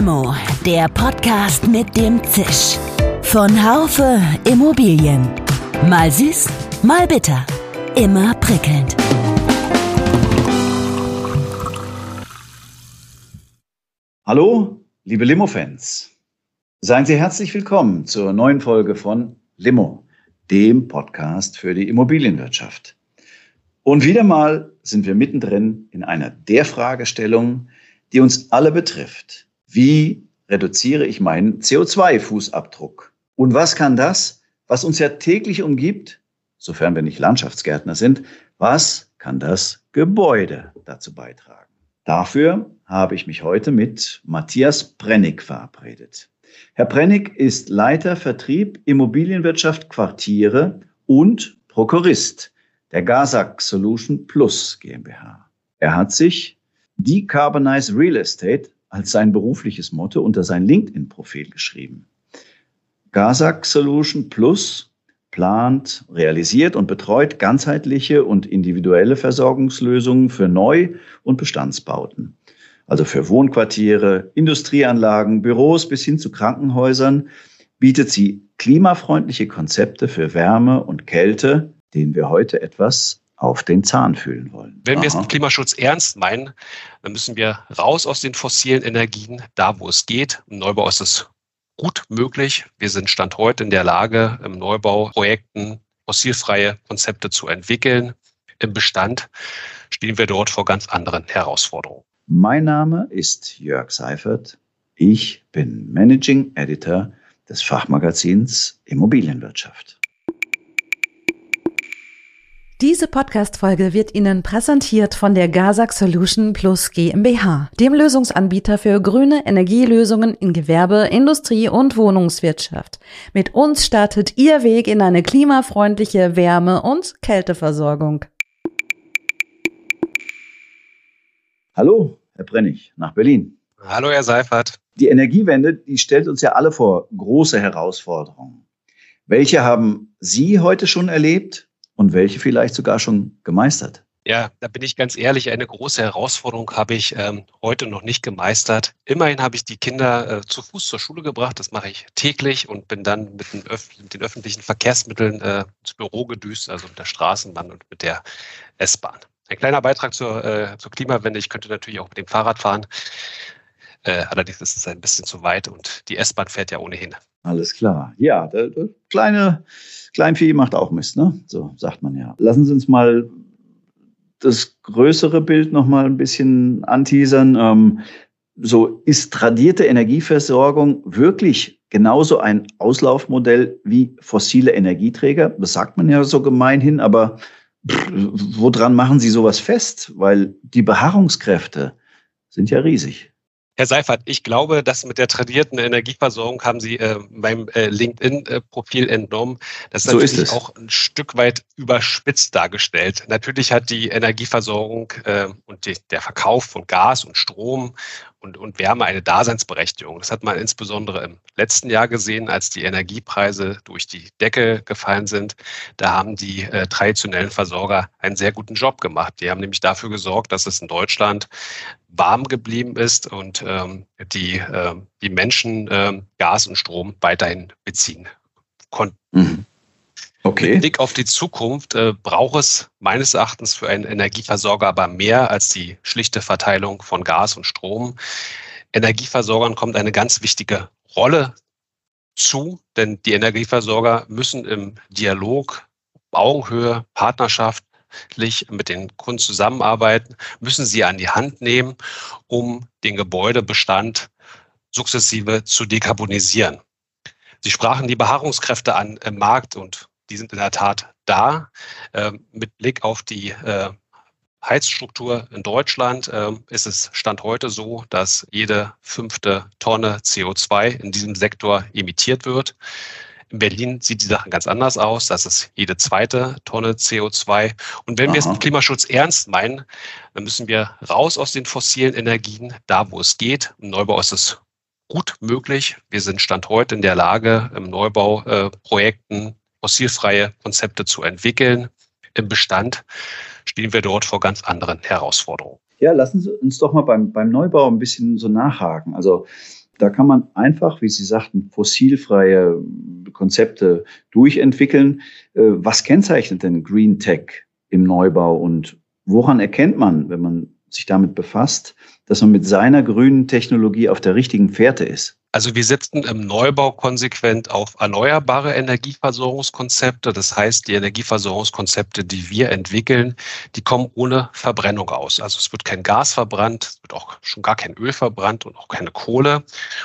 Limo, der Podcast mit dem Zisch. Von Haufe Immobilien. Mal süß, mal bitter. Immer prickelnd. Hallo, liebe Limo-Fans. Seien Sie herzlich willkommen zur neuen Folge von Limo, dem Podcast für die Immobilienwirtschaft. Und wieder mal sind wir mittendrin in einer der Fragestellungen, die uns alle betrifft. Wie reduziere ich meinen CO2-Fußabdruck? Und was kann das, was uns ja täglich umgibt, sofern wir nicht Landschaftsgärtner sind, was kann das Gebäude dazu beitragen? Dafür habe ich mich heute mit Matthias Brennig verabredet. Herr Brennig ist Leiter Vertrieb Immobilienwirtschaft Quartiere und Prokurist der Gasak Solution Plus GmbH. Er hat sich Decarbonize Real Estate als sein berufliches Motto unter sein LinkedIn-Profil geschrieben. Gasak Solution Plus plant, realisiert und betreut ganzheitliche und individuelle Versorgungslösungen für Neu- und Bestandsbauten. Also für Wohnquartiere, Industrieanlagen, Büros bis hin zu Krankenhäusern bietet sie klimafreundliche Konzepte für Wärme und Kälte, denen wir heute etwas auf den Zahn fühlen wollen. Wenn wir es mit Klimaschutz ernst meinen, dann müssen wir raus aus den fossilen Energien, da wo es geht. Im Neubau ist es gut möglich. Wir sind Stand heute in der Lage, im Neubau Projekten fossilfreie Konzepte zu entwickeln. Im Bestand stehen wir dort vor ganz anderen Herausforderungen. Mein Name ist Jörg Seifert. Ich bin Managing Editor des Fachmagazins Immobilienwirtschaft. Diese Podcast-Folge wird Ihnen präsentiert von der Gasak Solution Plus GmbH, dem Lösungsanbieter für grüne Energielösungen in Gewerbe, Industrie und Wohnungswirtschaft. Mit uns startet Ihr Weg in eine klimafreundliche Wärme- und Kälteversorgung. Hallo, Herr Brennig, nach Berlin. Hallo, Herr Seifert. Die Energiewende, die stellt uns ja alle vor große Herausforderungen. Welche haben Sie heute schon erlebt und welche vielleicht sogar schon gemeistert? Ja, da bin ich ganz ehrlich, eine große Herausforderung habe ich ähm, heute noch nicht gemeistert. Immerhin habe ich die Kinder äh, zu Fuß zur Schule gebracht, das mache ich täglich und bin dann mit den, Öf mit den öffentlichen Verkehrsmitteln äh, ins Büro gedüst, also mit der Straßenbahn und mit der S-Bahn. Ein kleiner Beitrag zur, äh, zur Klimawende, ich könnte natürlich auch mit dem Fahrrad fahren. Äh, allerdings ist es ein bisschen zu weit und die S-Bahn fährt ja ohnehin. Alles klar. Ja, kleine Kleinvieh macht auch Mist, ne? So sagt man ja. Lassen Sie uns mal das größere Bild noch mal ein bisschen anteasern. Ähm, so ist tradierte Energieversorgung wirklich genauso ein Auslaufmodell wie fossile Energieträger? Das sagt man ja so gemeinhin, aber pff, woran machen Sie sowas fest? Weil die Beharrungskräfte sind ja riesig. Herr Seifert, ich glaube, dass mit der tradierten Energieversorgung haben Sie äh, meinem äh, LinkedIn-Profil entnommen. Das ist so natürlich ist auch ein Stück weit überspitzt dargestellt. Natürlich hat die Energieversorgung äh, und die, der Verkauf von Gas und Strom und, und Wärme eine Daseinsberechtigung. Das hat man insbesondere im letzten Jahr gesehen, als die Energiepreise durch die Decke gefallen sind. Da haben die äh, traditionellen Versorger einen sehr guten Job gemacht. Die haben nämlich dafür gesorgt, dass es in Deutschland warm geblieben ist und ähm, die, äh, die Menschen äh, Gas und Strom weiterhin beziehen konnten. Mhm. Okay. Mit Blick auf die Zukunft äh, braucht es meines Erachtens für einen Energieversorger aber mehr als die schlichte Verteilung von Gas und Strom. Energieversorgern kommt eine ganz wichtige Rolle zu, denn die Energieversorger müssen im Dialog, Augenhöhe, partnerschaftlich mit den Kunden zusammenarbeiten, müssen sie an die Hand nehmen, um den Gebäudebestand sukzessive zu dekarbonisieren. Sie sprachen die Beharrungskräfte an im Markt und die sind in der Tat da. Ähm, mit Blick auf die äh, Heizstruktur in Deutschland äh, ist es Stand heute so, dass jede fünfte Tonne CO2 in diesem Sektor emittiert wird. In Berlin sieht die Sache ganz anders aus. Das ist jede zweite Tonne CO2. Und wenn Aha. wir es mit Klimaschutz ernst meinen, dann müssen wir raus aus den fossilen Energien, da wo es geht. Im Neubau ist es gut möglich. Wir sind Stand heute in der Lage, im Neubau äh, Projekten fossilfreie Konzepte zu entwickeln. Im Bestand stehen wir dort vor ganz anderen Herausforderungen. Ja, lassen Sie uns doch mal beim, beim Neubau ein bisschen so nachhaken. Also Da kann man einfach, wie Sie sagten, fossilfreie Konzepte durchentwickeln. Äh, was kennzeichnet denn Green Tech im Neubau und woran erkennt man, wenn man sich damit befasst, dass man mit seiner grünen Technologie auf der richtigen Fährte ist? Also wir setzen im Neubau konsequent auf erneuerbare Energieversorgungskonzepte. Das heißt, die Energieversorgungskonzepte, die wir entwickeln, die kommen ohne Verbrennung aus. Also es wird kein Gas verbrannt, es wird auch schon gar kein Öl verbrannt und auch keine Kohle.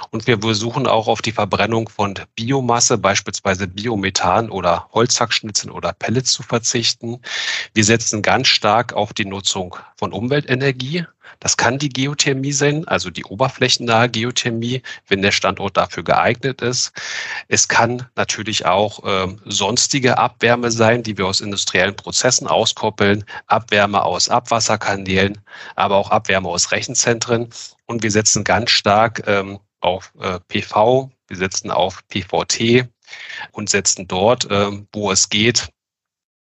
Und wir versuchen auch auf die Verbrennung von Biomasse, beispielsweise Biomethan oder Holzhackschnitzeln oder Pellets zu verzichten. Wir setzen ganz stark auf die Nutzung von Umweltenergie. Das kann die Geothermie sein, also die oberflächennahe Geothermie, wenn der Standort dafür geeignet ist. Es kann natürlich auch ähm, sonstige Abwärme sein, die wir aus industriellen Prozessen auskoppeln, Abwärme aus Abwasserkanälen, aber auch Abwärme aus Rechenzentren. Und wir setzen ganz stark ähm, auf äh, PV, wir setzen auf PVT und setzen dort, ähm, wo es geht,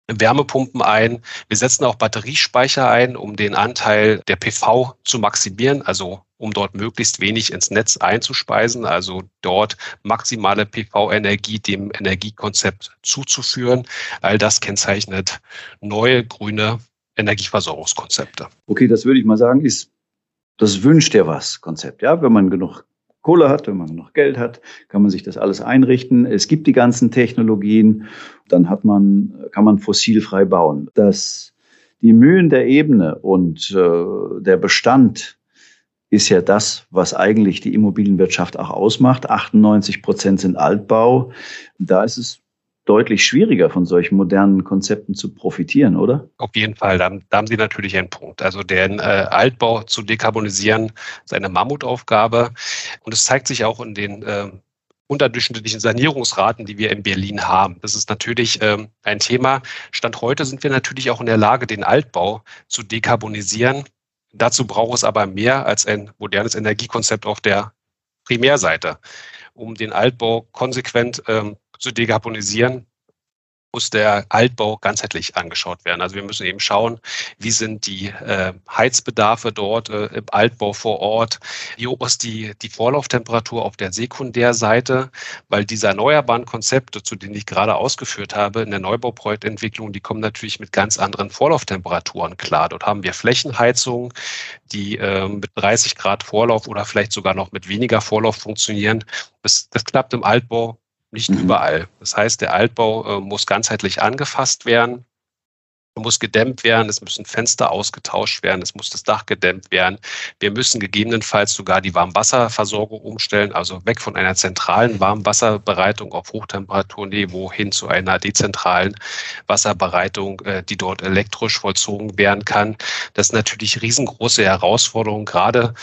Wärmepumpen ein. Wir setzen auch Batteriespeicher ein, um den Anteil der PV zu maximieren, also um dort möglichst wenig ins Netz einzuspeisen, also dort maximale PV-Energie dem Energiekonzept zuzuführen. All das kennzeichnet neue grüne Energieversorgungskonzepte. Okay, das würde ich mal sagen, ist das wünscht dir was Konzept. Ja, wenn man genug Kohle hat, wenn man noch Geld hat, kann man sich das alles einrichten. Es gibt die ganzen Technologien, dann hat man, kann man fossilfrei bauen. Das, die Mühen der Ebene und äh, der Bestand ist ja das, was eigentlich die Immobilienwirtschaft auch ausmacht. 98 Prozent sind Altbau. Da ist es deutlich schwieriger, von solchen modernen Konzepten zu profitieren, oder? Auf jeden Fall, da, da haben Sie natürlich einen Punkt. Also den äh, Altbau zu dekarbonisieren ist eine Mammutaufgabe. Und es zeigt sich auch in den äh, unterdurchschnittlichen Sanierungsraten, die wir in Berlin haben. Das ist natürlich ähm, ein Thema. Stand heute sind wir natürlich auch in der Lage, den Altbau zu dekarbonisieren. Dazu braucht es aber mehr als ein modernes Energiekonzept auf der Primärseite. Um den Altbau konsequent ähm, zu dekarbonisieren, muss der Altbau ganzheitlich angeschaut werden. Also wir müssen eben schauen, wie sind die äh, Heizbedarfe dort äh, im Altbau vor Ort, wie hoch ist die, die Vorlauftemperatur auf der Sekundärseite, weil diese erneuerbaren Konzepte, zu denen ich gerade ausgeführt habe, in der Neubauprojektentwicklung, die kommen natürlich mit ganz anderen Vorlauftemperaturen klar. Dort haben wir Flächenheizungen, die äh, mit 30 Grad Vorlauf oder vielleicht sogar noch mit weniger Vorlauf funktionieren. Das, das klappt im Altbau nicht mhm. überall. Das heißt, der Altbau äh, muss ganzheitlich angefasst werden, muss gedämmt werden, es müssen Fenster ausgetauscht werden, es muss das Dach gedämmt werden. Wir müssen gegebenenfalls sogar die Warmwasserversorgung umstellen, also weg von einer zentralen Warmwasserbereitung auf Hochtemperaturniveau hin zu einer dezentralen Wasserbereitung, äh, die dort elektrisch vollzogen werden kann. Das ist natürlich riesengroße Herausforderung, gerade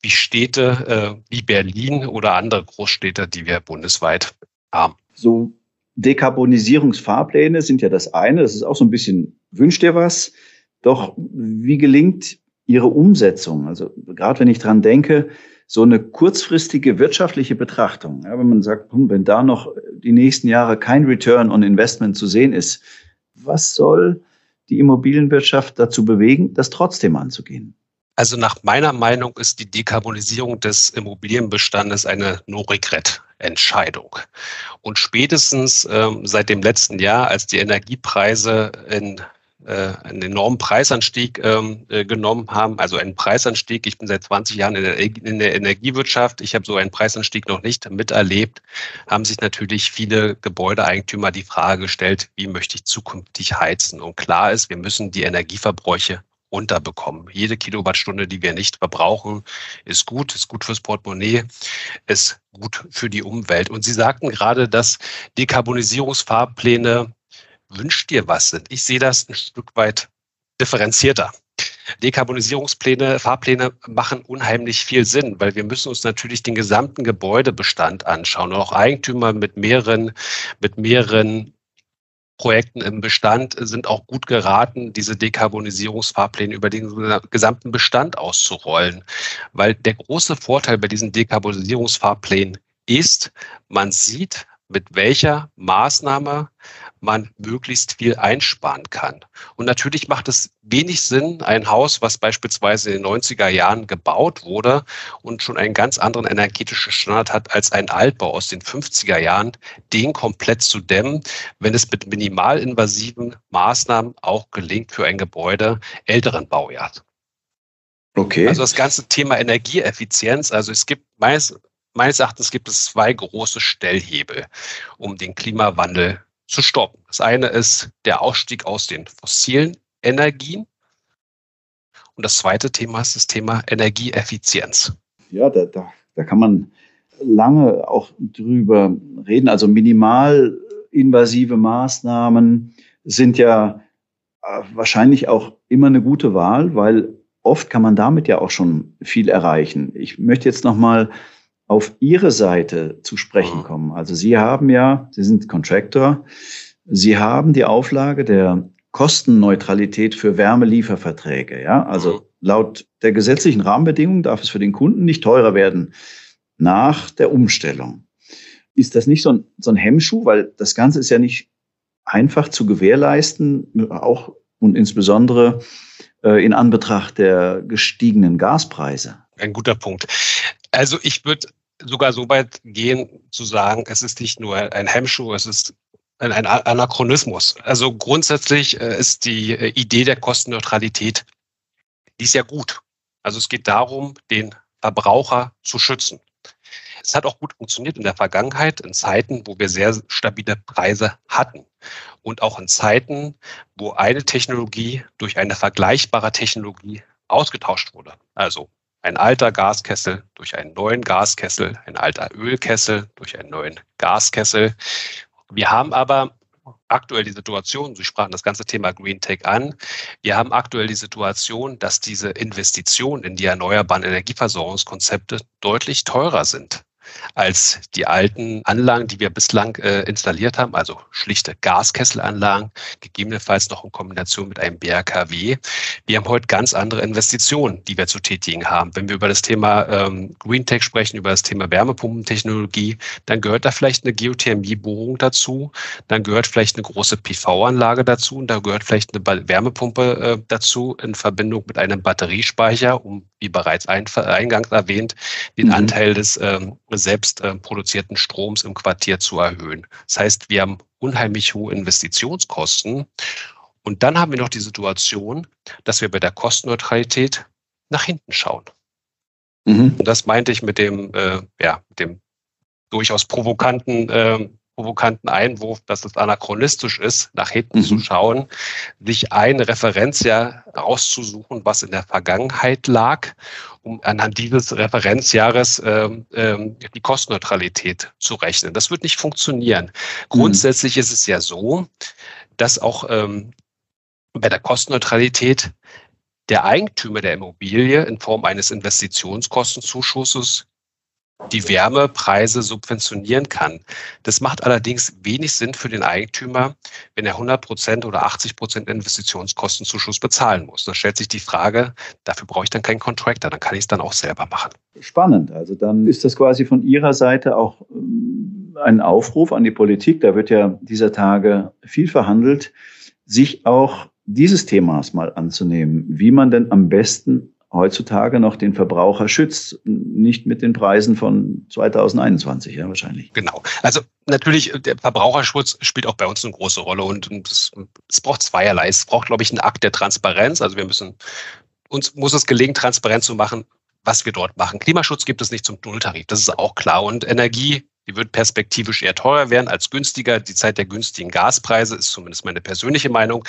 wie Städte äh, wie Berlin oder andere Großstädte, die wir bundesweit haben. So Dekarbonisierungsfahrpläne sind ja das eine. Das ist auch so ein bisschen, wünscht ihr was? Doch wie gelingt Ihre Umsetzung? Also gerade wenn ich dran denke, so eine kurzfristige wirtschaftliche Betrachtung, ja, wenn man sagt, hm, wenn da noch die nächsten Jahre kein Return on Investment zu sehen ist, was soll die Immobilienwirtschaft dazu bewegen, das trotzdem anzugehen? Also nach meiner Meinung ist die Dekarbonisierung des Immobilienbestandes eine No-Regret-Entscheidung. Und spätestens ähm, seit dem letzten Jahr, als die Energiepreise in äh, einen enormen Preisanstieg ähm, äh, genommen haben, also einen Preisanstieg. Ich bin seit 20 Jahren in der, in der Energiewirtschaft. Ich habe so einen Preisanstieg noch nicht miterlebt. Haben sich natürlich viele Gebäudeeigentümer die Frage gestellt, wie möchte ich zukünftig heizen? Und klar ist, wir müssen die Energieverbräuche runterbekommen. Jede Kilowattstunde, die wir nicht verbrauchen, ist gut, ist gut fürs Portemonnaie, ist gut für die Umwelt. Und Sie sagten gerade, dass Dekarbonisierungsfahrpläne wünscht dir was sind. Ich sehe das ein Stück weit differenzierter. Dekarbonisierungspläne, Fahrpläne machen unheimlich viel Sinn, weil wir müssen uns natürlich den gesamten Gebäudebestand anschauen auch Eigentümer mit mehreren, mit mehreren Projekten im Bestand sind auch gut geraten, diese Dekarbonisierungsfahrpläne über den gesamten Bestand auszurollen. Weil der große Vorteil bei diesen Dekarbonisierungsfahrplänen ist, man sieht, mit welcher Maßnahme man möglichst viel einsparen kann. Und natürlich macht es wenig Sinn, ein Haus, was beispielsweise in den 90er Jahren gebaut wurde und schon einen ganz anderen energetischen Standard hat als ein Altbau aus den 50er Jahren, den komplett zu dämmen, wenn es mit minimalinvasiven Maßnahmen auch gelingt für ein Gebäude älteren Baujahrs. Okay. Also das ganze Thema Energieeffizienz, also es gibt meist, meines Erachtens gibt es zwei große Stellhebel, um den Klimawandel zu stoppen. Das eine ist der Ausstieg aus den fossilen Energien. Und das zweite Thema ist das Thema Energieeffizienz. Ja, da, da, da kann man lange auch drüber reden. Also minimalinvasive Maßnahmen sind ja äh, wahrscheinlich auch immer eine gute Wahl, weil oft kann man damit ja auch schon viel erreichen. Ich möchte jetzt noch mal auf Ihre Seite zu sprechen kommen. Also Sie haben ja, Sie sind Contractor, Sie haben die Auflage der Kostenneutralität für Wärmelieferverträge. Ja, also laut der gesetzlichen Rahmenbedingungen darf es für den Kunden nicht teurer werden nach der Umstellung. Ist das nicht so ein, so ein Hemmschuh, weil das Ganze ist ja nicht einfach zu gewährleisten, auch und insbesondere äh, in Anbetracht der gestiegenen Gaspreise? Ein guter Punkt. Also ich würde sogar so weit gehen zu sagen, es ist nicht nur ein Hemmschuh, es ist ein, ein Anachronismus. Also grundsätzlich äh, ist die äh, Idee der Kostenneutralität, die ist ja gut. Also es geht darum, den Verbraucher zu schützen. Es hat auch gut funktioniert in der Vergangenheit, in Zeiten, wo wir sehr stabile Preise hatten. Und auch in Zeiten, wo eine Technologie durch eine vergleichbare Technologie ausgetauscht wurde. Also ein alter Gaskessel durch einen neuen Gaskessel, ein alter Ölkessel durch einen neuen Gaskessel. Wir haben aber aktuell die Situation, Sie sprachen das ganze Thema Green Tech an, wir haben aktuell die Situation, dass diese Investitionen in die erneuerbaren Energieversorgungskonzepte deutlich teurer sind als die alten Anlagen, die wir bislang äh, installiert haben, also schlichte Gaskesselanlagen, gegebenenfalls noch in Kombination mit einem BRKW. Wir haben heute ganz andere Investitionen, die wir zu tätigen haben. Wenn wir über das Thema ähm, Green Tech sprechen, über das Thema Wärmepumpentechnologie, dann gehört da vielleicht eine Geothermiebohrung dazu, dann gehört vielleicht eine große PV-Anlage dazu und da gehört vielleicht eine Wärmepumpe äh, dazu in Verbindung mit einem Batteriespeicher, um, wie bereits eingangs erwähnt, den mhm. Anteil des ähm, selbst äh, produzierten Stroms im Quartier zu erhöhen. Das heißt, wir haben unheimlich hohe Investitionskosten. Und dann haben wir noch die Situation, dass wir bei der Kostenneutralität nach hinten schauen. Mhm. Und das meinte ich mit dem, äh, ja, dem durchaus provokanten äh, provokanten Einwurf, dass es anachronistisch ist, nach hinten mhm. zu schauen, sich ein Referenzjahr rauszusuchen, was in der Vergangenheit lag, um anhand dieses Referenzjahres ähm, ähm, die Kostenneutralität zu rechnen. Das wird nicht funktionieren. Mhm. Grundsätzlich ist es ja so, dass auch ähm, bei der Kostenneutralität der Eigentümer der Immobilie in Form eines Investitionskostenzuschusses die Wärmepreise subventionieren kann. Das macht allerdings wenig Sinn für den Eigentümer, wenn er 100 Prozent oder 80 Prozent Investitionskostenzuschuss bezahlen muss. Da stellt sich die Frage, dafür brauche ich dann keinen Contractor, dann kann ich es dann auch selber machen. Spannend. Also dann ist das quasi von Ihrer Seite auch ähm, ein Aufruf an die Politik. Da wird ja dieser Tage viel verhandelt, sich auch dieses Themas mal anzunehmen, wie man denn am besten heutzutage noch den Verbraucher schützt, nicht mit den Preisen von 2021, ja wahrscheinlich. Genau. Also natürlich, der Verbraucherschutz spielt auch bei uns eine große Rolle und, es, es braucht zweierlei. Es braucht, glaube ich, einen Akt der Transparenz. Also wir müssen, uns muss es gelingen, transparent zu machen, was wir dort machen. Klimaschutz gibt es nicht zum Nulltarif, das ist auch klar. Und Energie, die wird perspektivisch eher teurer werden als günstiger. Die Zeit der günstigen Gaspreise ist zumindest meine persönliche Meinung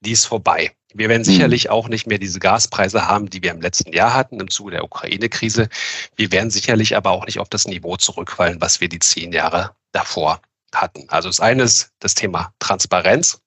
die ist vorbei. Wir werden mhm. sicherlich auch nicht mehr diese Gaspreise haben, die wir im letzten Jahr hatten im Zuge der Ukraine-Krise. Wir werden sicherlich aber auch nicht auf das Niveau zurückfallen, was wir die zehn Jahre davor hatten. Also das eine ist das Thema Transparenz.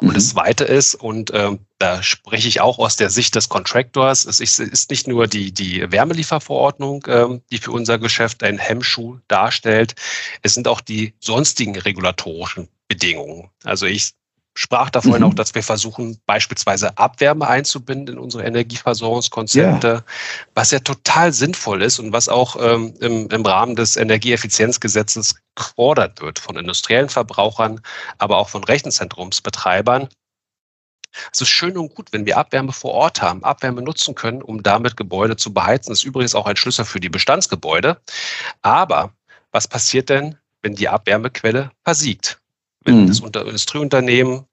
Und mhm. das Zweite ist, und äh, da spreche ich auch aus der Sicht des Contractors, es ist, ist nicht nur die, die Wärmelieferverordnung, äh, die für unser Geschäft ein Hemmschuh darstellt, es sind auch die sonstigen regulatorischen Bedingungen. Also ich sprach da vorhin mhm. auch, dass wir versuchen, beispielsweise Abwärme einzubinden in unsere Energieversorgungskonzepte, ja. was ja total sinnvoll ist und was auch ähm, im, im Rahmen des Energieeffizienzgesetzes gefordert wird von industriellen Verbrauchern, aber auch von Rechenzentrumsbetreibern. Es ist schön und gut, wenn wir Abwärme vor Ort haben, Abwärme nutzen können, um damit Gebäude zu beheizen. Das ist übrigens auch ein Schlüssel für die Bestandsgebäude. Aber was passiert denn, wenn die Abwärmequelle versiegt? Wenn mhm. das Industrieunternehmen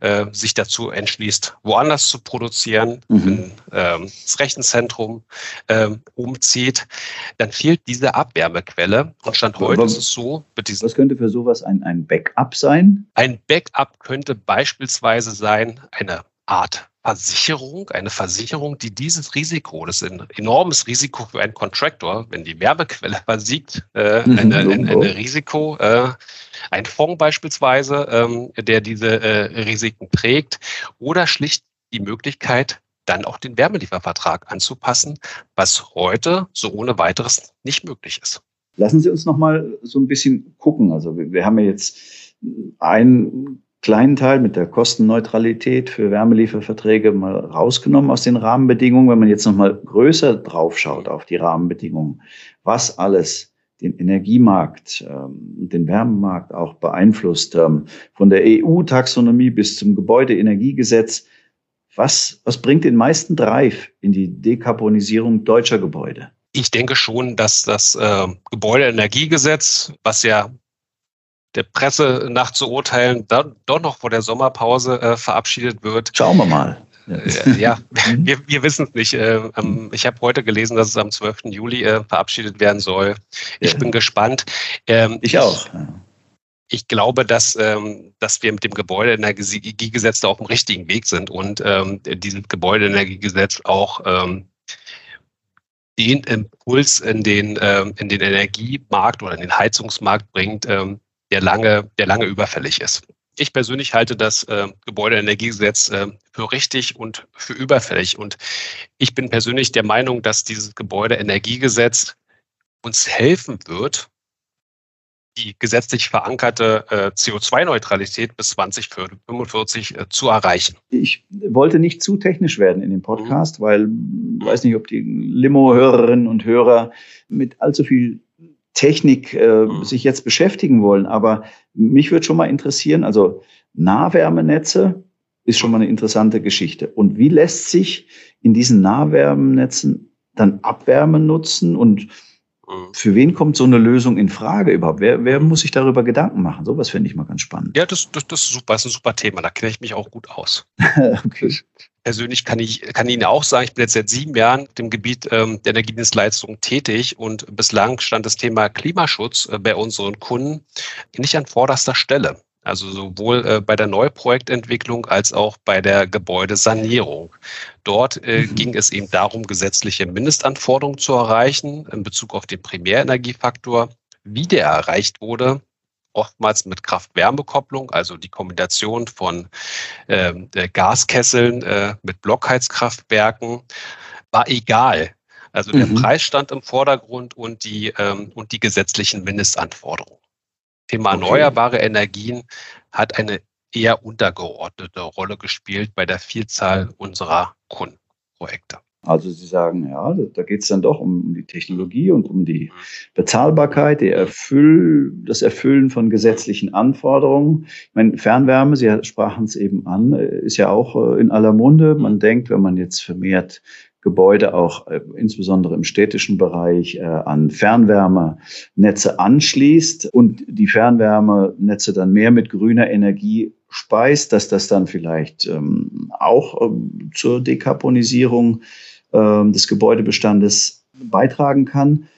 äh, sich dazu entschließt, woanders zu produzieren, mhm. wenn ähm, das Rechenzentrum ähm, umzieht, dann fehlt diese Abwärmequelle. Und Stand heute ist es so. was könnte für sowas ein, ein Backup sein? Ein Backup könnte beispielsweise sein eine Art Versicherung, eine Versicherung, die dieses Risiko, das ist ein enormes Risiko für einen Contractor, wenn die Werbequelle versiegt, äh, mhm, ein, ein, ein, Risiko, äh, ein Fonds beispielsweise, ähm, der diese äh, Risiken trägt, oder schlicht die Möglichkeit, dann auch den Wärmeliefervertrag anzupassen, was heute so ohne weiteres nicht möglich ist. Lassen Sie uns noch mal so ein bisschen gucken. Also wir, wir haben ja jetzt ein kleinen Teil mit der Kostenneutralität für Wärmelieferverträge mal rausgenommen aus den Rahmenbedingungen. Wenn man jetzt noch mal größer draufschaut auf die Rahmenbedingungen, was alles den Energiemarkt ähm, und den Wärmemarkt auch beeinflusst, ähm, von der EU-Taxonomie bis zum Gebäudeenergiegesetz, was, was bringt den meisten Drive in die Dekarbonisierung deutscher Gebäude? Ich denke schon, dass das äh, Gebäudeenergiegesetz, was ja der Presse nach zu urteilen, dann doch noch vor der Sommerpause äh, verabschiedet wird. Schauen wir mal. Äh, ja, mhm. wir, wir wissen es nicht. Äh, ich habe heute gelesen, dass es am 12. Juli äh, verabschiedet werden soll. Ich ja. bin gespannt. Ähm, ich auch. Ich glaube, dass, ähm, dass wir mit dem Gebäudeenergiegesetz da auf dem richtigen Weg sind und ähm, dieses Gebäudeenergiegesetz auch ähm, den Impuls in den, ähm, in den Energiemarkt oder in den Heizungsmarkt bringt, der lange, der lange überfällig ist. Ich persönlich halte das äh, Gebäudeenergiegesetz äh, für richtig und für überfällig. Und ich bin persönlich der Meinung, dass dieses Gebäudeenergiegesetz uns helfen wird, die gesetzlich verankerte äh, CO2-Neutralität bis 2045 äh, zu erreichen. Ich wollte nicht zu technisch werden in dem Podcast, mhm. weil ich weiß nicht, ob die Limo-Hörerinnen und Hörer mit allzu viel Technik äh, mhm. sich jetzt beschäftigen wollen. Aber mich würde schon mal interessieren, also Nahwärmenetze ist schon mal eine interessante Geschichte. Und wie lässt sich in diesen Nahwärmenetzen dann Abwärme nutzen und mhm. für wen kommt so eine Lösung in Frage überhaupt? Wer, wer muss sich darüber Gedanken machen? Sowas finde ich mal ganz spannend. Ja, das, das, das ist super, das ist ein super Thema. Da kenne ich mich auch gut aus. okay persönlich kann ich kann Ihnen auch sagen, ich bin jetzt seit sieben Jahren im Gebiet ähm, der Energiedienstleistung tätig und bislang stand das Thema Klimaschutz äh, bei unseren Kunden nicht an vorderster Stelle. Also sowohl äh, bei der Neuprojektentwicklung als auch bei der Gebäudesanierung. Dort äh, mhm. ging es eben darum, gesetzliche Mindestanforderungen zu erreichen in Bezug auf den Primärenergiefaktor. Wie der erreicht wurde, oftmals mit Kraft-Wärme-Kopplung, also die Kombination von äh, Gaskesseln äh, mit Blockheizkraftwerken, war egal. Also der mhm. Preis stand im Vordergrund und die, ähm, und die gesetzlichen Mindestanforderungen. Thema okay. erneuerbare Energien hat eine eher untergeordnete Rolle gespielt bei der Vielzahl unserer Kundenprojekte. Also Sie sagen, ja, da geht es dann doch um die Technologie und um die Bezahlbarkeit, die Erfüll, das Erfüllen von gesetzlichen Anforderungen. Ich meine, Fernwärme, Sie sprachen es eben an, ist ja auch äh, in aller Munde. Man denkt, wenn man jetzt vermehrt Gebäude auch äh, insbesondere im städtischen Bereich äh, an Fernwärmenetze anschließt und die Fernwärmenetze dann mehr mit grüner Energie speist, dass das dann vielleicht ähm, auch ähm, zur Dekarbonisierung des Gebäudebestandes beitragen kann.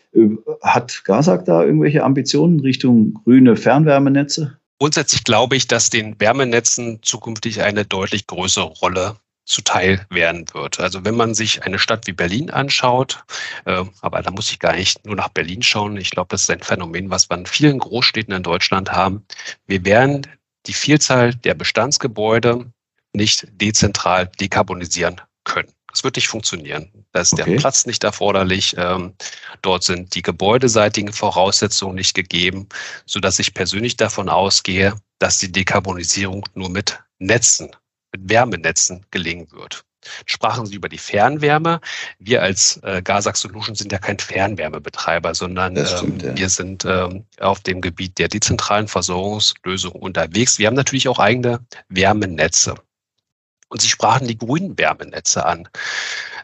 Hat Gasak da irgendwelche Ambitionen Richtung grüne Fernwärmenetze? Grundsätzlich glaube ich, dass den Wärmenetzen zukünftig eine deutlich größere Rolle zuteil werden wird. Also wenn man sich eine Stadt wie Berlin anschaut, äh, aber da muss ich gar nicht nur nach Berlin schauen. Ich glaube, das ist ein Phänomen, was wir in vielen Großstädten in Deutschland haben. Wir werden die Vielzahl der Bestandsgebäude nicht dezentral dekarbonisieren können. Das wird nicht funktionieren. Da ist okay. der Platz nicht erforderlich. Ähm, dort sind die gebäudeseitigen Voraussetzungen nicht gegeben, so dass ich persönlich davon ausgehe, dass die Dekarbonisierung nur mit Netzen, mit Wärmenetzen gelingen wird sprachen Sie über die Fernwärme. Wir als äh, Gasax Solutions sind ja kein Fernwärmebetreiber, sondern stimmt, ähm, ja. wir sind ähm, auf dem Gebiet der dezentralen Versorgungslösung unterwegs. Wir haben natürlich auch eigene Wärmenetze. Und Sie sprachen die grünen Wärmenetze an.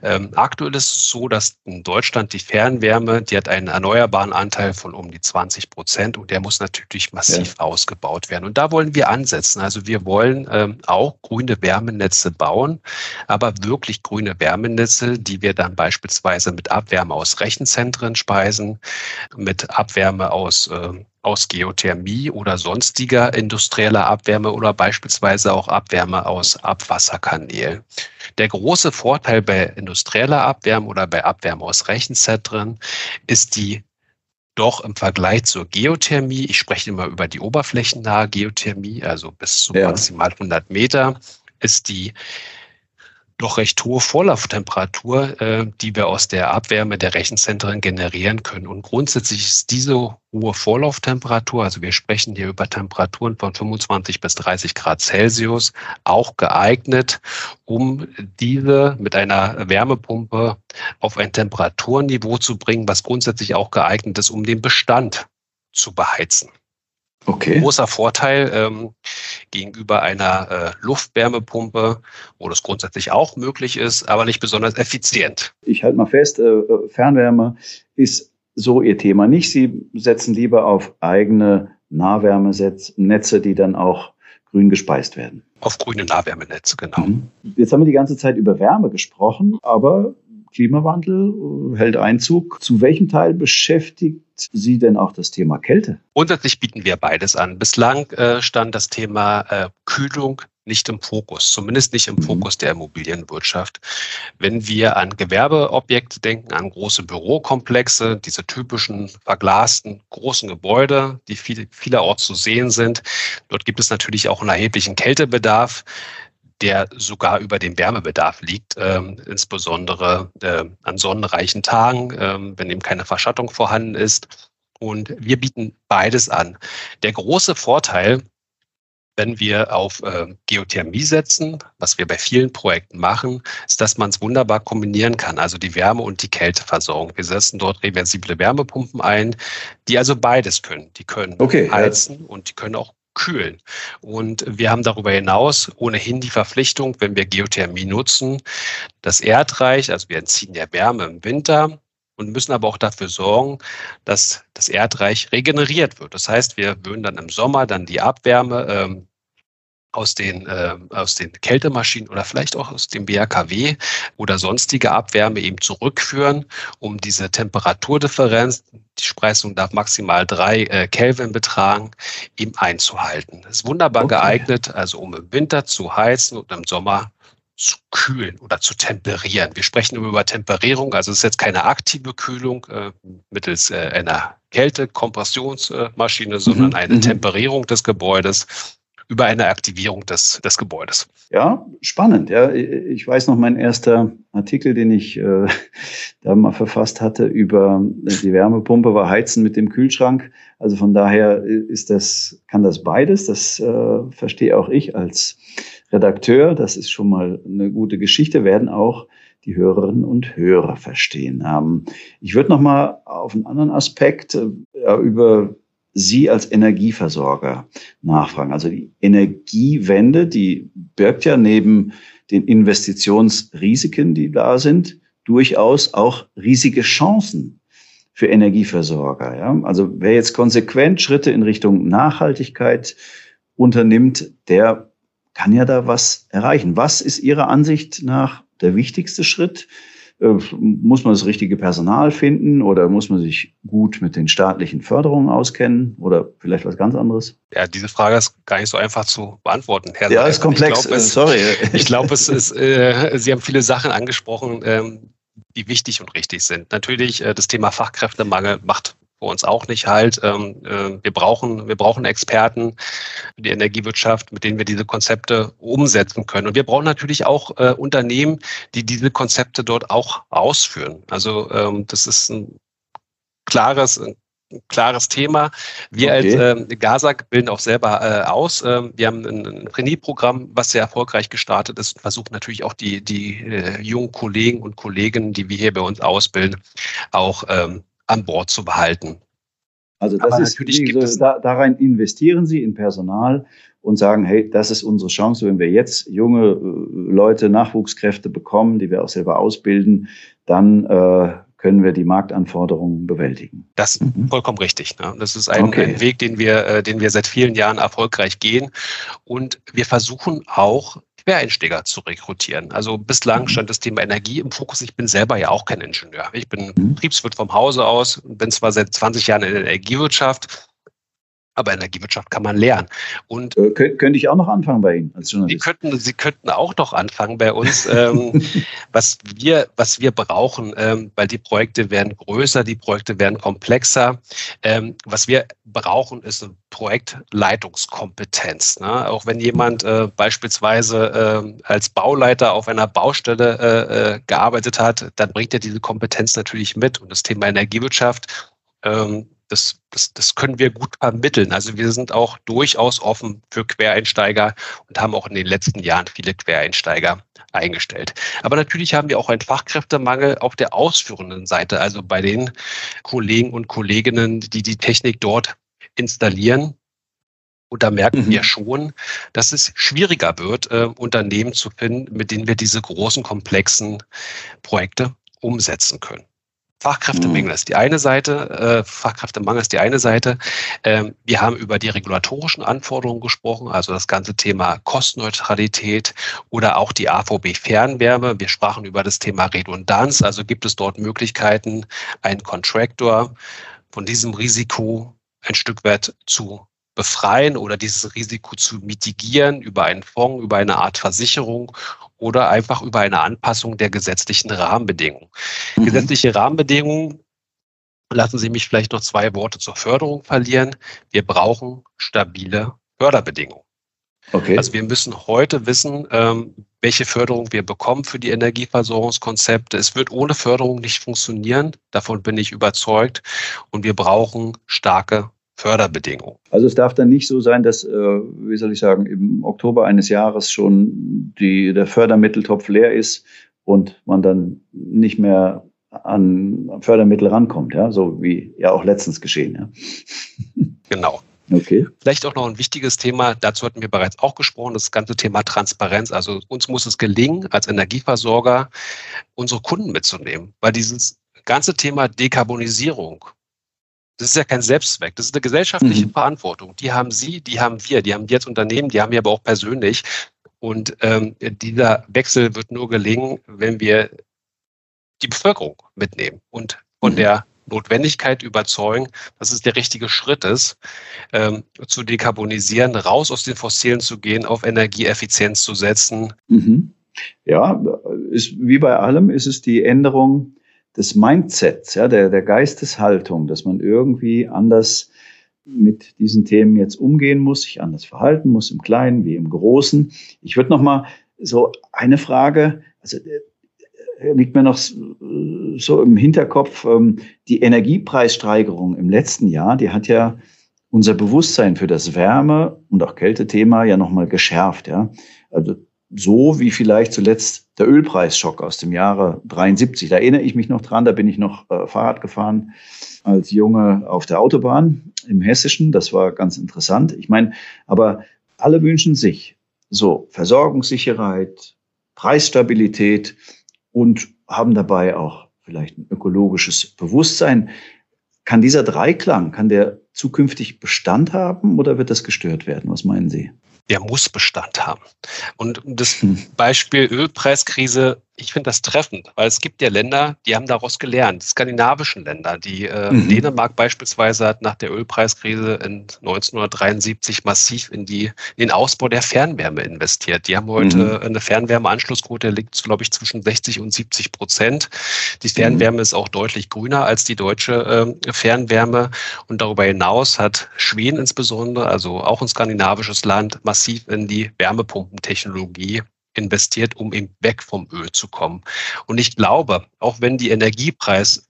Ähm, aktuell ist es so, dass in Deutschland die Fernwärme, die hat einen erneuerbaren Anteil von um die 20 Prozent und der muss natürlich massiv ja. ausgebaut werden. Und da wollen wir ansetzen. Also wir wollen ähm, auch grüne Wärmenetze bauen, aber wirklich grüne Wärmenetze, die wir dann beispielsweise mit Abwärme aus Rechenzentren speisen, mit Abwärme aus äh, aus Geothermie oder sonstiger industrieller Abwärme oder beispielsweise auch Abwärme aus Abwasserkanälen. Der große Vorteil bei industrieller Abwärme oder bei Abwärme aus Rechenzentren ist die doch im Vergleich zur Geothermie, ich spreche immer über die oberflächennahe Geothermie, also bis zu ja. maximal 100 Meter, ist die doch recht hohe Vorlauftemperatur, äh, die wir aus der Abwärme der Rechenzentren generieren können. Und grundsätzlich ist diese hohe Vorlauftemperatur, also wir sprechen hier über Temperaturen von 25 bis 30 Grad Celsius, auch geeignet, um diese mit einer Wärmepumpe auf ein Temperaturniveau zu bringen, was grundsätzlich auch geeignet ist, um den Bestand zu beheizen. Okay. Großer Vorteil ähm, gegenüber einer äh, Luftwärmepumpe, wo das grundsätzlich auch möglich ist, aber nicht besonders effizient. Ich halte mal fest, äh, äh Fernwärme ist so Ihr Thema nicht. Sie setzen lieber auf eigene Nahwärmenetze, die dann auch grün gespeist werden. Auf grüne Nahwärmenetze, genau. Mhm. Jetzt haben wir die ganze Zeit über Wärme gesprochen, aber Klimawandel äh, hält Einzug. Zu welchem Teil beschäftigt Sie denn auch das Thema Kälte? Grundsätzlich bieten wir beides an. Bislang äh, stand das Thema äh, Kühlung nicht im Fokus, zumindest nicht im mhm. Fokus der Immobilienwirtschaft. Wenn wir an Gewerbeobjekte denken, an große Bürokomplexe, diese typischen verglasten großen Gebäude, die viel, vielerorts zu sehen sind, dort gibt es natürlich auch einen erheblichen Kältebedarf der sogar über dem Wärmebedarf liegt, ähm, insbesondere äh, an sonnenreichen Tagen, ähm, wenn eben keine Verschattung vorhanden ist. Und wir bieten beides an. Der große Vorteil, wenn wir auf äh, Geothermie setzen, was wir bei vielen Projekten machen, ist, dass man es wunderbar kombinieren kann, also die Wärme und die Kälteversorgung. Wir setzen dort reversible Wärmepumpen ein, die also beides können. Die können okay, heizen ja. und die können auch kühlen. Und wir haben darüber hinaus ohnehin die Verpflichtung, wenn wir Geothermie nutzen, das Erdreich, also wir entziehen ja Wärme im Winter, und müssen aber auch dafür sorgen, dass das Erdreich regeneriert wird. Das heißt, wir würden dann im Sommer dann die Abwärme ähm, aus den, äh, aus den Kältemaschinen oder vielleicht auch aus dem BRKW oder sonstige Abwärme eben zurückführen, um diese Temperaturdifferenz, die Spreisung darf maximal drei äh, Kelvin betragen, eben einzuhalten. Das ist wunderbar okay. geeignet, also um im Winter zu heizen und im Sommer zu kühlen oder zu temperieren. Wir sprechen über Temperierung, also es ist jetzt keine aktive Kühlung äh, mittels äh, einer Kältekompressionsmaschine, sondern mhm. eine mhm. Temperierung des Gebäudes über eine Aktivierung des, des Gebäudes. Ja, spannend. Ja, ich weiß noch, mein erster Artikel, den ich äh, da mal verfasst hatte über die Wärmepumpe, war Heizen mit dem Kühlschrank. Also von daher ist das, kann das beides. Das äh, verstehe auch ich als Redakteur. Das ist schon mal eine gute Geschichte. Werden auch die Hörerinnen und Hörer verstehen. Ähm, ich würde noch mal auf einen anderen Aspekt äh, über Sie als Energieversorger nachfragen. Also die Energiewende, die birgt ja neben den Investitionsrisiken, die da sind, durchaus auch riesige Chancen für Energieversorger. Ja? Also wer jetzt konsequent Schritte in Richtung Nachhaltigkeit unternimmt, der kann ja da was erreichen. Was ist Ihrer Ansicht nach der wichtigste Schritt? Äh, muss man das richtige Personal finden oder muss man sich gut mit den staatlichen Förderungen auskennen oder vielleicht was ganz anderes? Ja, diese Frage ist gar nicht so einfach zu beantworten. Herr ja, Seidel. ist komplex. Ich glaub, es, Sorry. Ich glaube, es ist, äh, Sie haben viele Sachen angesprochen, ähm, die wichtig und richtig sind. Natürlich, äh, das Thema Fachkräftemangel macht für uns auch nicht halt. Ähm, äh, wir brauchen, wir brauchen Experten für die Energiewirtschaft, mit denen wir diese Konzepte umsetzen können. Und wir brauchen natürlich auch äh, Unternehmen, die diese Konzepte dort auch ausführen. Also ähm, das ist ein klares, ein klares Thema. Wir okay. als ähm, GASAG bilden auch selber äh, aus. Ähm, wir haben ein, ein Trainee-Programm, was sehr erfolgreich gestartet ist und versuchen natürlich auch die, die äh, jungen Kollegen und Kolleginnen, die wir hier bei uns ausbilden, auch ähm, an Bord zu behalten. Also das Aber ist natürlich gibt so, da, da rein investieren Sie in Personal und sagen, hey, das ist unsere Chance, wenn wir jetzt junge äh, Leute, Nachwuchskräfte bekommen, die wir auch selber ausbilden, dann äh, können wir die Marktanforderungen bewältigen. Das ist mhm. vollkommen richtig. Ne? Das ist ein, okay. ein, Weg, den wir, äh, den wir seit vielen Jahren erfolgreich gehen. Und wir versuchen auch Quereinsteiger zu rekrutieren. Also bislang mhm. stand das Thema Energie im Fokus. Ich bin selber ja auch kein Ingenieur. Ich bin mhm. Betriebswirt vom Hause aus, bin zwar seit 20 Jahren in der Energiewirtschaft, aber Energiewirtschaft kann man lernen. Und äh, könnte ich auch noch anfangen bei Ihnen als Journalist? Sie könnten, Sie könnten auch noch anfangen bei uns. ähm, was wir, was wir brauchen, ähm, weil die Projekte werden größer, die Projekte werden komplexer. Ähm, was wir brauchen, ist eine Projektleitungskompetenz. Ne? Auch wenn jemand äh, beispielsweise äh, als Bauleiter auf einer Baustelle äh, äh, gearbeitet hat, dann bringt er diese Kompetenz natürlich mit. Und das Thema Energiewirtschaft ähm, das, das, das können wir gut vermitteln. Also wir sind auch durchaus offen für Quereinsteiger und haben auch in den letzten Jahren viele Quereinsteiger eingestellt. Aber natürlich haben wir auch einen Fachkräftemangel auf der ausführenden Seite, also bei den Kollegen und Kolleginnen, die die Technik dort installieren. Und da merken mhm. wir schon, dass es schwieriger wird, äh, Unternehmen zu finden, mit denen wir diese großen, komplexen Projekte umsetzen können. Fachkräftemangel mhm. ist die eine Seite, äh, Fachkräftemangel ist die eine Seite. Ähm, wir haben über die regulatorischen Anforderungen gesprochen, also das ganze Thema Kostenneutralität oder auch die AVB-Fernwärme. Wir sprachen über das Thema Redundanz, also gibt es dort Möglichkeiten, einen Contractor von diesem Risiko ein Stück weit zu befreien oder dieses Risiko zu mitigieren über einen Fonds, über eine Art Versicherung oder einfach über eine Anpassung der gesetzlichen Rahmenbedingungen. Mhm. Gesetzliche Rahmenbedingungen, lassen Sie mich vielleicht noch zwei Worte zur Förderung verlieren. Wir brauchen stabile Förderbedingungen. Okay. Also wir müssen heute wissen, ähm, welche Förderung wir bekommen für die Energieversorgungskonzepte. Es wird ohne Förderung nicht funktionieren. Davon bin ich überzeugt. Und wir brauchen starke Förderbedingungen. Also es darf dann nicht so sein, dass, äh, wie soll ich sagen, im Oktober eines Jahres schon die, der Fördermitteltopf leer ist und man dann nicht mehr an Fördermittel rankommt, ja, so wie ja auch letztens geschehen. Ja. Genau. Okay. Vielleicht auch noch ein wichtiges Thema, dazu hatten wir bereits auch gesprochen, das ganze Thema Transparenz. Also uns muss es gelingen, als Energieversorger unsere Kunden mitzunehmen, weil dieses ganze Thema Dekarbonisierung das ist ja kein Selbstzweck. Das ist eine gesellschaftliche mhm. Verantwortung. Die haben Sie, die haben wir, die haben wir als Unternehmen, die haben wir aber auch persönlich. Und ähm, dieser Wechsel wird nur gelingen, wenn wir die Bevölkerung mitnehmen und von mhm. der Notwendigkeit überzeugen, dass es der richtige Schritt ist, ähm, zu dekarbonisieren, raus aus den Fossilen zu gehen, auf Energieeffizienz zu setzen. Mhm. Ja, ist, wie bei allem ist es die Änderung des Mindsets, ja, der, der Geisteshaltung, dass man irgendwie anders mit diesen Themen jetzt umgehen muss, sich anders verhalten muss, im Kleinen wie im Großen. Ich würde noch mal so eine Frage, also äh, liegt mir noch so im Hinterkopf, ähm, die Energiepreissteigerung im letzten Jahr, die hat ja unser Bewusstsein für das Wärme- und auch Kältethema ja nochmal geschärft. Ja? Also so wie vielleicht zuletzt der Ölpreisschock aus dem Jahre 73. Da erinnere ich mich noch dran, da bin ich noch äh, Fahrrad gefahren als Junge auf der Autobahn im Hessischen. Das war ganz interessant. Ich meine, aber alle wünschen sich so Versorgungssicherheit, Preisstabilität und haben dabei auch vielleicht ein ökologisches Bewusstsein. Kann dieser Dreiklang, kann der zukünftig Bestand haben oder wird das gestört werden? Was meinen Sie? Der muss Bestand haben. Und das hm. Beispiel Ölpreiskrise ich finde das treffend, weil es gibt ja Länder, die haben daraus gelernt, skandinavischen Länder. Die äh, mhm. Dänemark beispielsweise hat nach der Ölpreiskrise in 1973 massiv in, die, in den Ausbau der Fernwärme investiert. Die haben heute mhm. eine Fernwärmeanschlussquote, liegt, glaube ich, zwischen 60 und 70 Prozent. Die Fernwärme mhm. ist auch deutlich grüner als die deutsche äh, Fernwärme. Und darüber hinaus hat Schweden insbesondere, also auch ein skandinavisches Land, massiv in die Wärmepumpentechnologie investiert, um eben weg vom Öl zu kommen. Und ich glaube, auch wenn die Energiepreise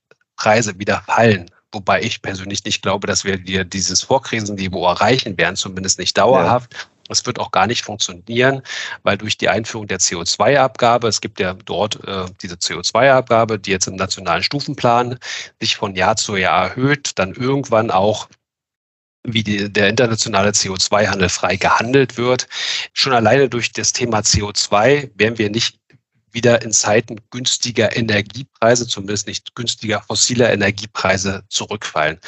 wieder fallen, wobei ich persönlich nicht glaube, dass wir dieses Vorkrisenniveau erreichen werden, zumindest nicht dauerhaft. Ja. Das wird auch gar nicht funktionieren, weil durch die Einführung der CO2-Abgabe, es gibt ja dort äh, diese CO2-Abgabe, die jetzt im nationalen Stufenplan sich von Jahr zu Jahr erhöht, dann irgendwann auch wie die, der internationale CO2-Handel frei gehandelt wird. Schon alleine durch das Thema CO2 werden wir nicht wieder in Zeiten günstiger Energiepreise, zumindest nicht günstiger fossiler Energiepreise zurückfallen.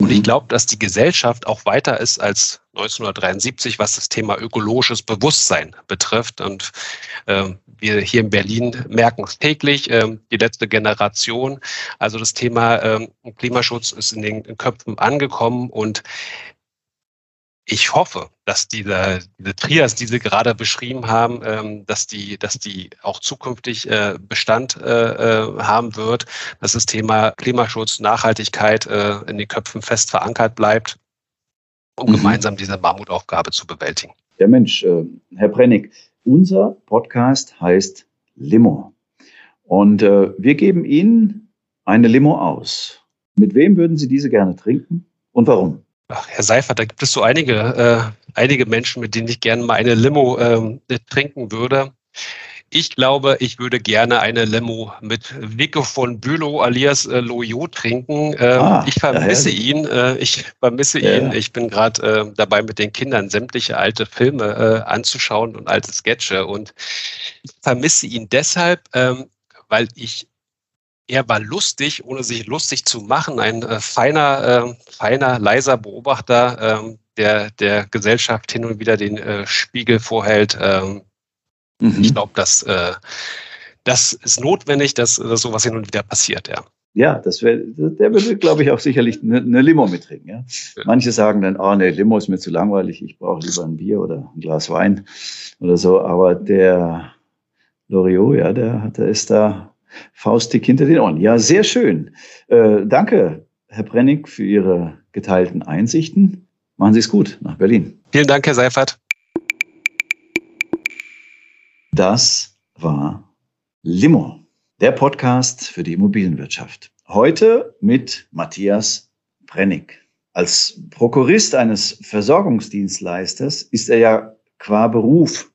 Und ich mhm. glaube, dass die Gesellschaft auch weiter ist als 1973, was das Thema ökologisches Bewusstsein betrifft. Und äh, wir hier in Berlin merken es täglich, äh, die letzte Generation. Also das Thema äh, Klimaschutz ist in den Köpfen angekommen und ich hoffe, dass diese, diese Trias, die Sie gerade beschrieben haben, ähm, dass die, dass die auch zukünftig äh, Bestand äh, äh, haben wird, dass das Thema Klimaschutz, Nachhaltigkeit äh, in den Köpfen fest verankert bleibt, um mhm. gemeinsam diese Mammutaufgabe zu bewältigen. Ja, Mensch, äh, Herr Brennig, unser Podcast heißt Limo. Und äh, wir geben Ihnen eine Limo aus. Mit wem würden Sie diese gerne trinken und warum? Ach, Herr Seifert, da gibt es so einige, äh, einige Menschen, mit denen ich gerne mal eine Limo ähm, trinken würde. Ich glaube, ich würde gerne eine Limo mit Vico von Bülow alias äh, Loyot trinken. Ähm, ah, ich vermisse ja, ihn. Äh, ich vermisse ja. ihn. Ich bin gerade äh, dabei, mit den Kindern sämtliche alte Filme äh, anzuschauen und alte Sketche. Und ich vermisse ihn deshalb, ähm, weil ich er war lustig, ohne sich lustig zu machen, ein äh, feiner, äh, feiner, leiser Beobachter, äh, der der Gesellschaft hin und wieder den äh, Spiegel vorhält. Ähm, mhm. Ich glaube, dass äh, das ist notwendig, dass, dass sowas hin und wieder passiert, ja. Ja, das wäre, der würde, glaube ich, auch sicherlich eine, eine Limo mittrinken. Ja? Manche sagen dann, oh nee, Limo ist mir zu langweilig, ich brauche lieber ein Bier oder ein Glas Wein oder so. Aber der Loriot, ja, der, der ist da Faustdick hinter den Ohren. Ja, sehr schön. Äh, danke, Herr Brennig, für Ihre geteilten Einsichten. Machen Sie es gut nach Berlin. Vielen Dank, Herr Seifert. Das war Limo, der Podcast für die Immobilienwirtschaft. Heute mit Matthias Brennig. Als Prokurist eines Versorgungsdienstleisters ist er ja qua Beruf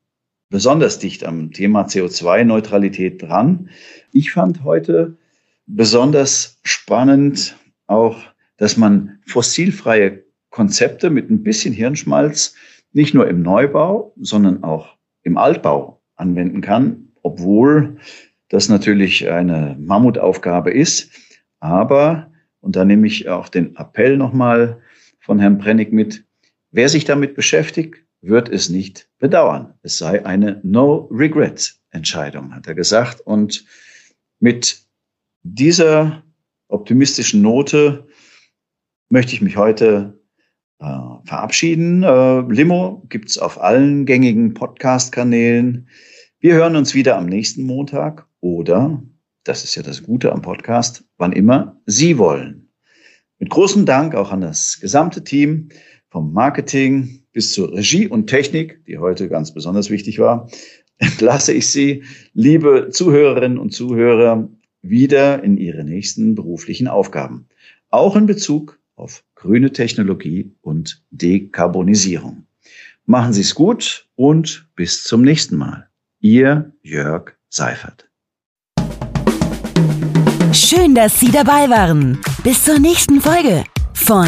besonders dicht am Thema CO2-Neutralität dran. Ich fand heute besonders spannend auch, dass man fossilfreie Konzepte mit ein bisschen Hirnschmalz nicht nur im Neubau, sondern auch im Altbau anwenden kann, obwohl das natürlich eine Mammutaufgabe ist. Aber, und da nehme ich auch den Appell nochmal von Herrn Brennig mit, wer sich damit beschäftigt, wird es nicht bedauern. Es sei eine No-Regret-Entscheidung, hat er gesagt. Und mit dieser optimistischen Note möchte ich mich heute äh, verabschieden. Äh, Limo gibt's auf allen gängigen Podcast-Kanälen. Wir hören uns wieder am nächsten Montag oder, das ist ja das Gute am Podcast, wann immer Sie wollen. Mit großem Dank auch an das gesamte Team vom Marketing, bis zur Regie und Technik, die heute ganz besonders wichtig war, entlasse ich Sie, liebe Zuhörerinnen und Zuhörer, wieder in Ihre nächsten beruflichen Aufgaben. Auch in Bezug auf grüne Technologie und Dekarbonisierung. Machen Sie es gut und bis zum nächsten Mal. Ihr Jörg Seifert. Schön, dass Sie dabei waren. Bis zur nächsten Folge von